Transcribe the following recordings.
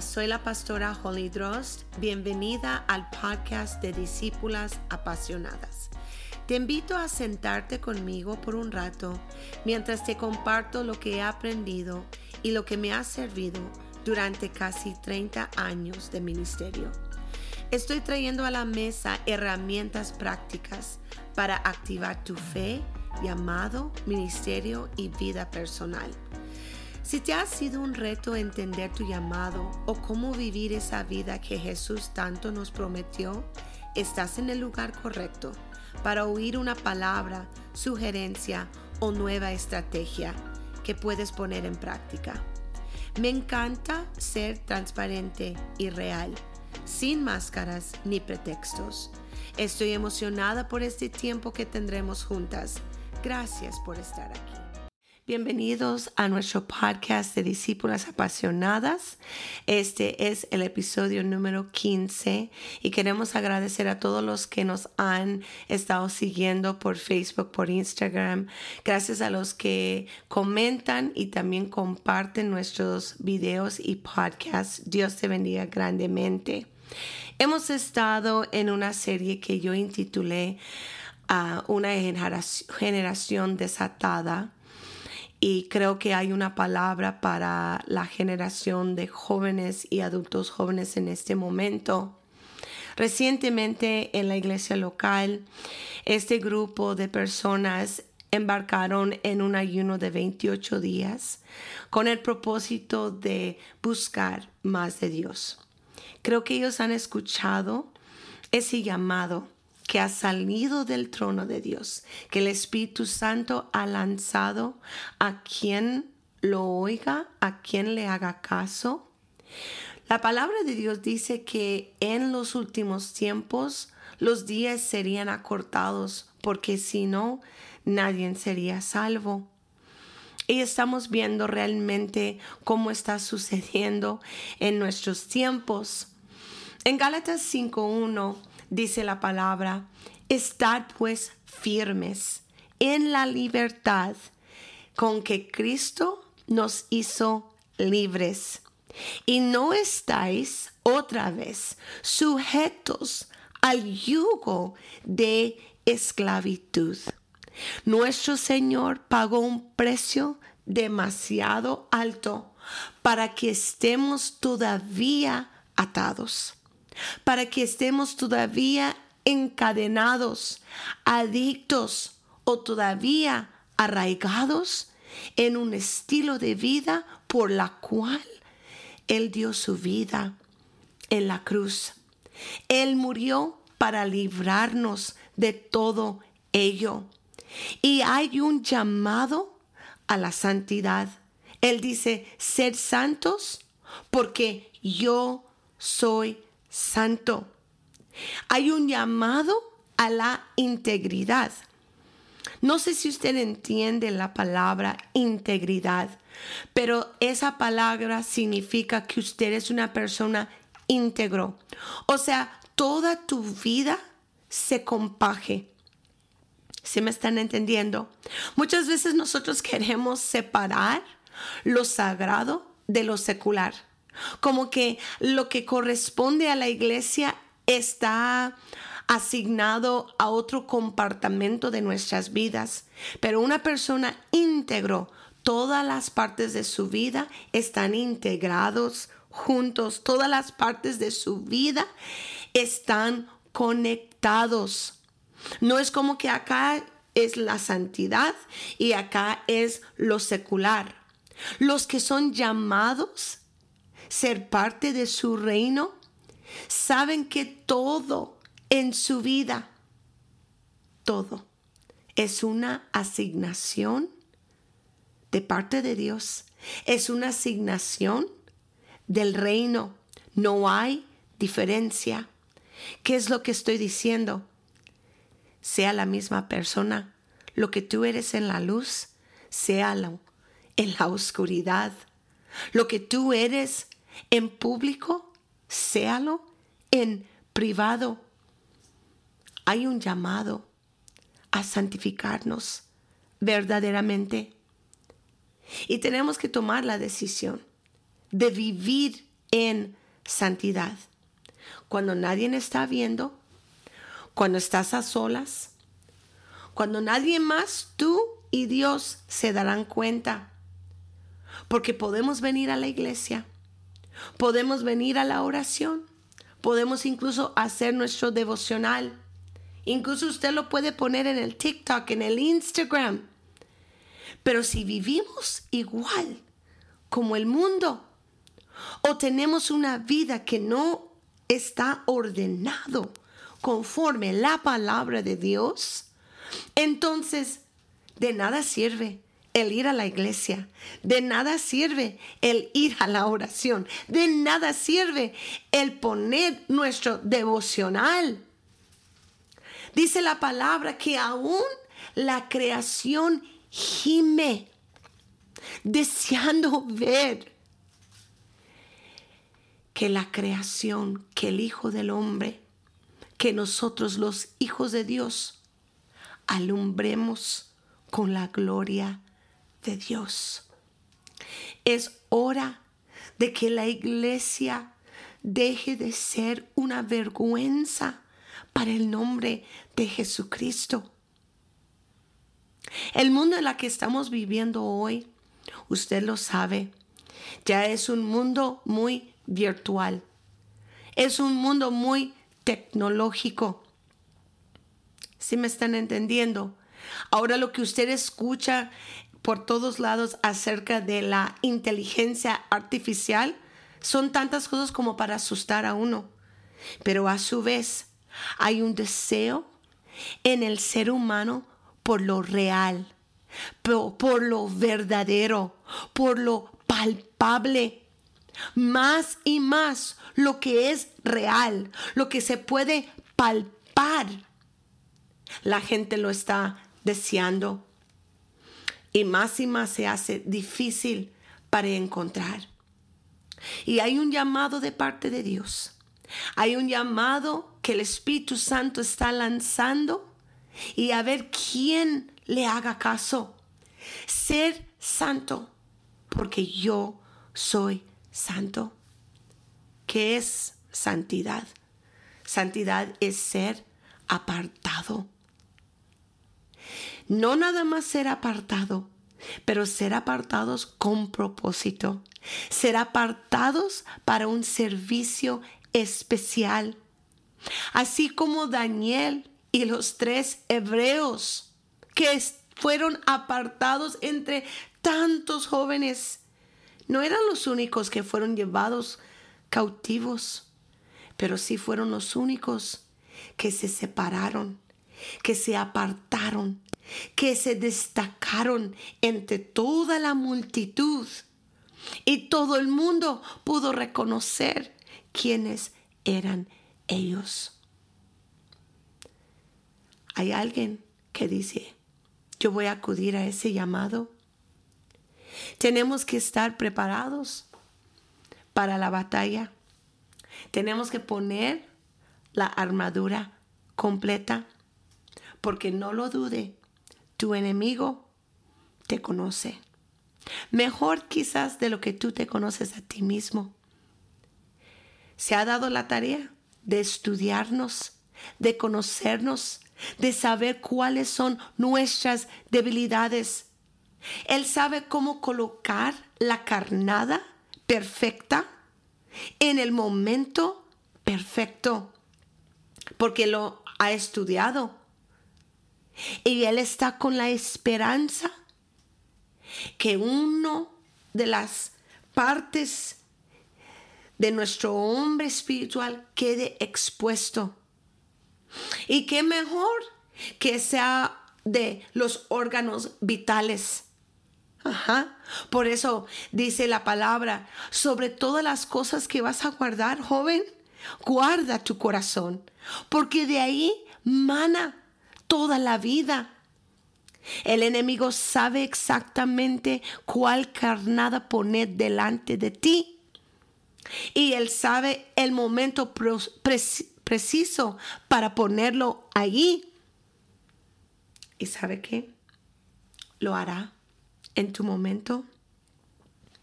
Soy la pastora Holly Drost. Bienvenida al podcast de Discípulas Apasionadas. Te invito a sentarte conmigo por un rato mientras te comparto lo que he aprendido y lo que me ha servido durante casi 30 años de ministerio. Estoy trayendo a la mesa herramientas prácticas para activar tu fe, llamado, ministerio y vida personal. Si te ha sido un reto entender tu llamado o cómo vivir esa vida que Jesús tanto nos prometió, estás en el lugar correcto para oír una palabra, sugerencia o nueva estrategia que puedes poner en práctica. Me encanta ser transparente y real, sin máscaras ni pretextos. Estoy emocionada por este tiempo que tendremos juntas. Gracias por estar aquí. Bienvenidos a nuestro podcast de Discípulas Apasionadas. Este es el episodio número 15 y queremos agradecer a todos los que nos han estado siguiendo por Facebook, por Instagram. Gracias a los que comentan y también comparten nuestros videos y podcasts. Dios te bendiga grandemente. Hemos estado en una serie que yo intitulé a uh, Una generación desatada y creo que hay una palabra para la generación de jóvenes y adultos jóvenes en este momento. Recientemente en la iglesia local, este grupo de personas embarcaron en un ayuno de 28 días con el propósito de buscar más de Dios. Creo que ellos han escuchado ese llamado que ha salido del trono de Dios, que el Espíritu Santo ha lanzado a quien lo oiga, a quien le haga caso. La palabra de Dios dice que en los últimos tiempos los días serían acortados, porque si no, nadie sería salvo. Y estamos viendo realmente cómo está sucediendo en nuestros tiempos. En Gálatas 5.1 dice la palabra, estad pues firmes en la libertad con que Cristo nos hizo libres. Y no estáis otra vez sujetos al yugo de esclavitud. Nuestro Señor pagó un precio demasiado alto para que estemos todavía atados para que estemos todavía encadenados, adictos o todavía arraigados en un estilo de vida por la cual Él dio su vida en la cruz. Él murió para librarnos de todo ello. Y hay un llamado a la santidad. Él dice, ser santos porque yo soy santo. Hay un llamado a la integridad. No sé si usted entiende la palabra integridad, pero esa palabra significa que usted es una persona íntegro. O sea, toda tu vida se compaje. ¿Sí me están entendiendo? Muchas veces nosotros queremos separar lo sagrado de lo secular. Como que lo que corresponde a la iglesia está asignado a otro compartimento de nuestras vidas. Pero una persona íntegro, todas las partes de su vida están integrados juntos, todas las partes de su vida están conectados. No es como que acá es la santidad y acá es lo secular. Los que son llamados ser parte de su reino, saben que todo en su vida, todo es una asignación de parte de Dios. Es una asignación del reino. No hay diferencia. ¿Qué es lo que estoy diciendo? Sea la misma persona. Lo que tú eres en la luz, sea en la oscuridad. Lo que tú eres en público, séalo en privado. Hay un llamado a santificarnos verdaderamente. Y tenemos que tomar la decisión de vivir en santidad. Cuando nadie está viendo, cuando estás a solas, cuando nadie más, tú y Dios se darán cuenta. Porque podemos venir a la iglesia, podemos venir a la oración, podemos incluso hacer nuestro devocional. Incluso usted lo puede poner en el TikTok, en el Instagram. Pero si vivimos igual como el mundo o tenemos una vida que no está ordenado conforme la palabra de Dios, entonces de nada sirve el ir a la iglesia, de nada sirve el ir a la oración, de nada sirve el poner nuestro devocional. Dice la palabra que aún la creación gime, deseando ver que la creación, que el Hijo del Hombre, que nosotros los hijos de Dios, alumbremos con la gloria Dios. Es hora de que la iglesia deje de ser una vergüenza para el nombre de Jesucristo. El mundo en el que estamos viviendo hoy, usted lo sabe, ya es un mundo muy virtual. Es un mundo muy tecnológico. ¿Sí me están entendiendo? Ahora lo que usted escucha por todos lados acerca de la inteligencia artificial son tantas cosas como para asustar a uno. Pero a su vez hay un deseo en el ser humano por lo real, por, lo verdadero, por lo palpable. Más y más lo que es real, lo que se puede palpar. La gente lo está deseando y más y más se hace difícil para encontrar. Y hay un llamado de parte de Dios. Hay un llamado que el Espíritu Santo está lanzando y a ver quién le haga caso. Ser santo, porque yo soy santo. ¿Qué es santidad? Santidad es ser apartado. No nada más ser apartado, pero ser apartados con propósito. Ser apartados para un servicio especial. Así como Daniel y los tres hebreos que fueron apartados entre tantos jóvenes. No eran los únicos que fueron llevados cautivos, pero sí fueron los únicos que se separaron, que se apartaron, que se destacaron entre toda la multitud. Y todo el mundo pudo reconocer quiénes eran ellos. Hay alguien que dice, yo voy a acudir a ese llamado. Tenemos que estar preparados para la batalla. Tenemos que poner la armadura completa, porque no lo dude, tu enemigo te conoce. Mejor quizás de lo que tú te conoces a ti mismo. Se ha dado la tarea de estudiarnos, de conocernos, de saber cuáles son nuestras debilidades. Él sabe cómo colocar la carnada perfecta en el momento perfecto, porque lo ha estudiado. Y él está con la esperanza que uno de las partes de nuestro hombre espiritual quede expuesto y qué mejor que sea de los órganos vitales. Ajá. Por eso dice la palabra, sobre todas las cosas que vas a guardar, joven, guarda tu corazón, porque de ahí mana toda la vida. El enemigo sabe exactamente cuál carnada poner delante de ti. Y él sabe el momento preciso para ponerlo allí. ¿Y sabe qué? Lo hará en tu momento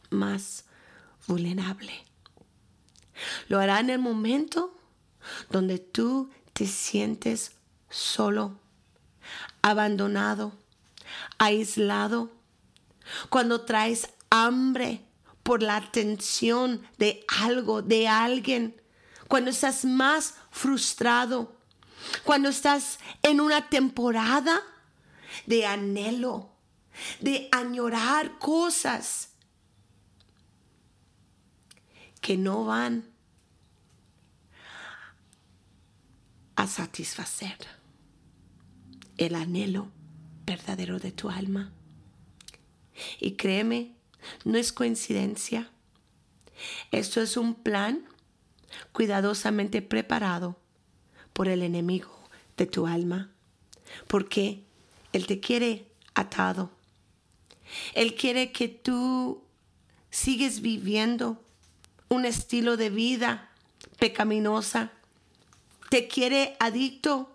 más vulnerable. Lo hará en el momento donde tú te sientes solo, abandonado, aislado, cuando traes hambre por la atención de algo, de alguien, cuando estás más frustrado, cuando estás en una temporada de anhelo, de añorar cosas que no van a satisfacer el anhelo verdadero de tu alma. Y créeme, no es coincidencia. Esto es un plan cuidadosamente preparado por el enemigo de tu alma, porque Él te quiere atado. Él quiere que tú sigues viviendo un estilo de vida pecaminosa. Te quiere adicto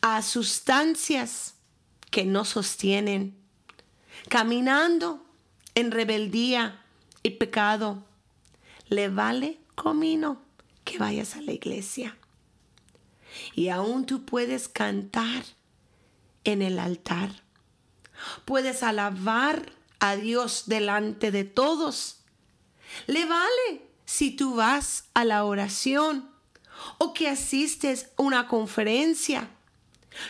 a sustancias que no sostienen, caminando en rebeldía y pecado. Le vale comino que vayas a la iglesia. Y aún tú puedes cantar en el altar. Puedes alabar a Dios delante de todos. Le vale si tú vas a la oración o que asistes a una conferencia.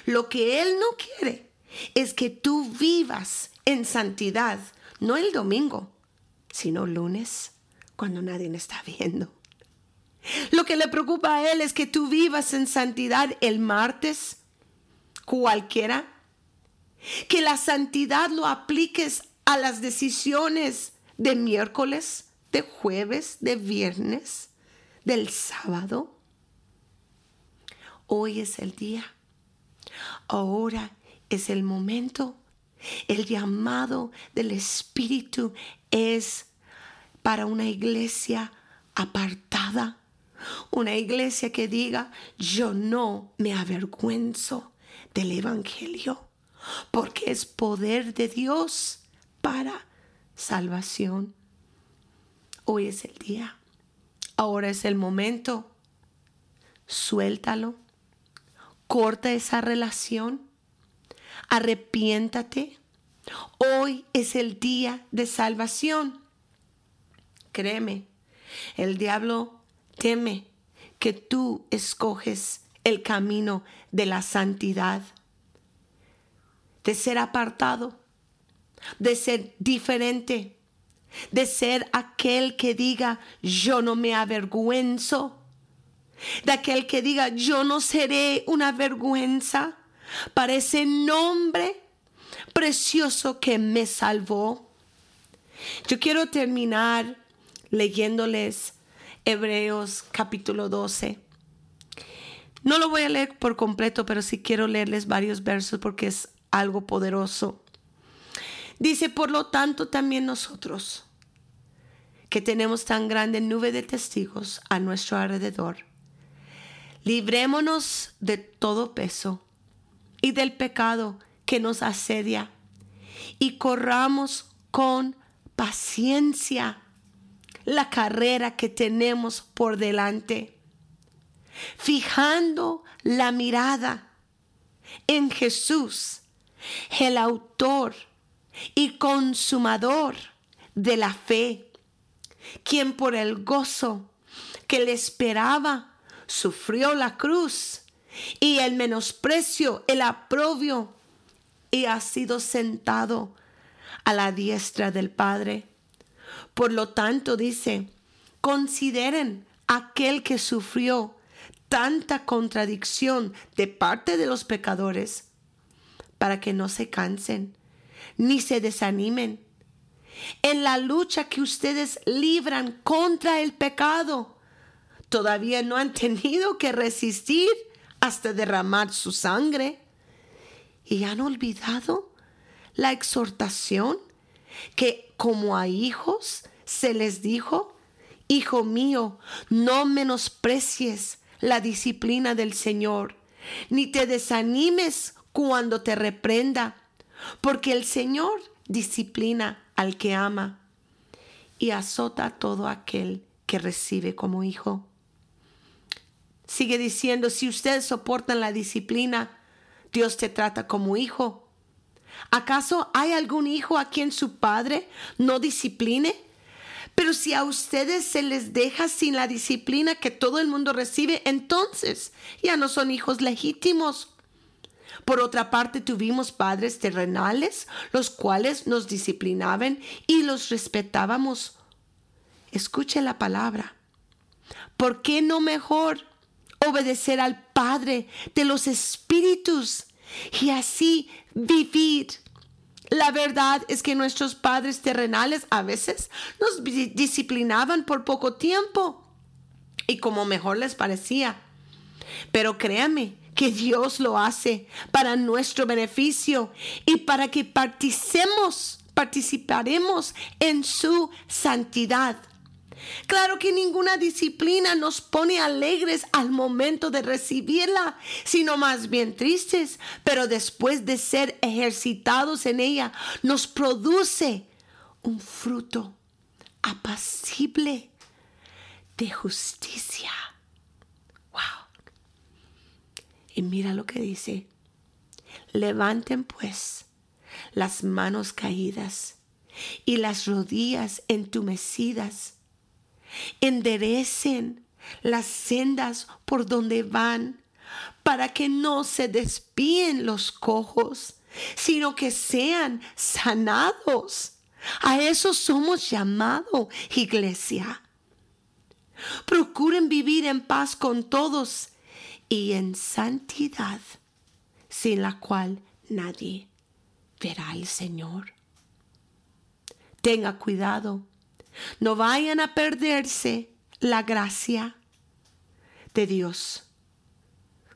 Lo que Él no quiere es que tú vivas en santidad, no el domingo, sino lunes, cuando nadie está viendo. Lo que le preocupa a Él es que tú vivas en santidad el martes, cualquiera. Que la santidad lo apliques a las decisiones de miércoles, de jueves, de viernes, del sábado. Hoy es el día. Ahora es el momento. El llamado del Espíritu es para una iglesia apartada una iglesia que diga, yo no me avergüenzo del Evangelio, porque es poder de Dios para salvación. Hoy es el día. Ahora es el momento. Suéltalo. Corta esa relación. Arrepiéntate. Hoy es el día de salvación. Créeme, el diablo teme que tú escoges el camino de la santidad, de ser apartado, de ser diferente, de ser aquel que diga, yo no me avergüenzo, de aquel que diga, yo no seré una vergüenza para ese nombre precioso que me salvó. Yo quiero terminar leyéndoles Hebreos capítulo 12. No lo voy a leer por completo, pero sí quiero leerles varios versos porque es algo poderoso. Dice, por lo tanto, también nosotros, que tenemos tan grande nube de testigos a nuestro alrededor, librémonos de todo peso y del pecado que nos asedia y corramos con paciencia la carrera que tenemos por delante, fijando la mirada en Jesús, el autor y consumador de la fe, quien por el gozo que le esperaba sufrió la cruz y el menosprecio, el aprobio, y ha sido sentado a la diestra del Padre. Por lo tanto, dice, consideren aquel que sufrió tanta contradicción de parte de los pecadores, para que no se cansen ni se desanimen. En la lucha que ustedes libran contra el pecado, todavía no han tenido que resistir hasta derramar su sangre. Y han olvidado la exhortación que como a hijos se les dijo, Hijo mío, no menosprecies la disciplina del Señor, ni te desanimes cuando te reprenda, porque el Señor disciplina al que ama y azota a todo aquel que recibe como hijo. Sigue diciendo, si ustedes soportan la disciplina, Dios te trata como hijo. ¿Acaso hay algún hijo a quien su padre no discipline? Pero si a ustedes se les deja sin la disciplina que todo el mundo recibe, entonces ya no son hijos legítimos. Por otra parte, tuvimos padres terrenales, los cuales nos disciplinaban y los respetábamos. Escuche la palabra. ¿Por qué no mejor obedecer al Padre de los Espíritus y así vivir? La verdad es que nuestros padres terrenales a veces nos disciplinaban por poco tiempo y como mejor les parecía. Pero créame que Dios lo hace para nuestro beneficio y para que participemos, participaremos en su santidad. Claro que ninguna disciplina nos pone alegres al momento de recibirla, sino más bien tristes, pero después de ser ejercitados en ella, nos produce un fruto apacible de justicia. Wow. Y mira lo que dice. Levanten pues las manos caídas y las rodillas entumecidas enderecen las sendas por donde van, para que no se despíen los cojos, sino que sean sanados. A eso somos llamados, iglesia. Procuren vivir en paz con todos y en santidad, sin la cual nadie verá al Señor. Tenga cuidado no vayan a perderse la gracia de Dios.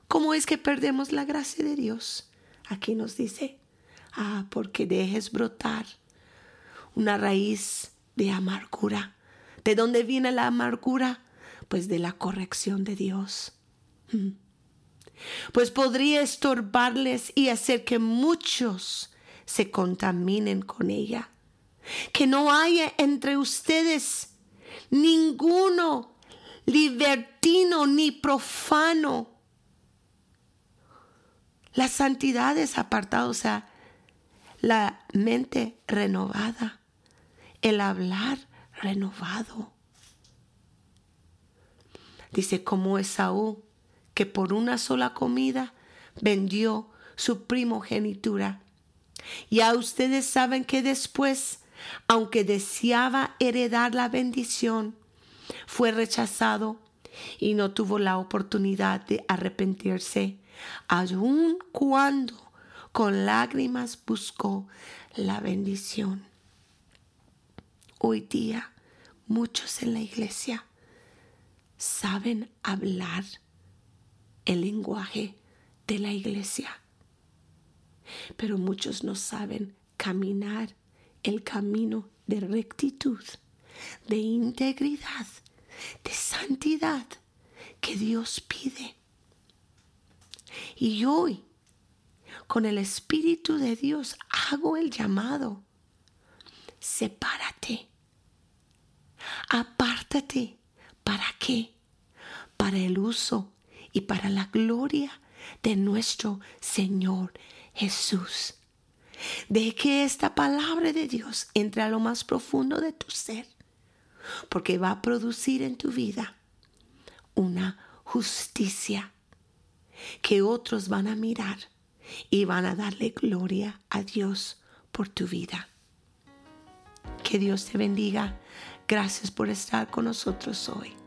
¿Cómo es que perdemos la gracia de Dios? Aquí nos dice, ah, porque dejes brotar una raíz de amargura. ¿De dónde viene la amargura? Pues de la corrección de Dios. Mm. Pues podría estorbarles y hacer que muchos se contaminen con ella que no haya entre ustedes ninguno libertino ni profano. La santidad es apartada, o sea, la mente renovada, el hablar renovado. Dice como Esaú, que por una sola comida vendió su primogenitura. Ya ustedes saben que después aunque deseaba heredar la bendición, fue rechazado y no tuvo la oportunidad de arrepentirse, aun cuando con lágrimas buscó la bendición. Hoy día muchos en la iglesia saben hablar el lenguaje de la iglesia, pero muchos no saben caminar el camino de rectitud, de integridad, de santidad que Dios pide. Y hoy, con el Espíritu de Dios, hago el llamado. Sepárate. Apártate. ¿Para qué? Para el uso y para la gloria de nuestro Señor Jesús. De que esta palabra de Dios entre a lo más profundo de tu ser, porque va a producir en tu vida una justicia que otros van a mirar y van a darle gloria a Dios por tu vida. Que Dios te bendiga. Gracias por estar con nosotros hoy.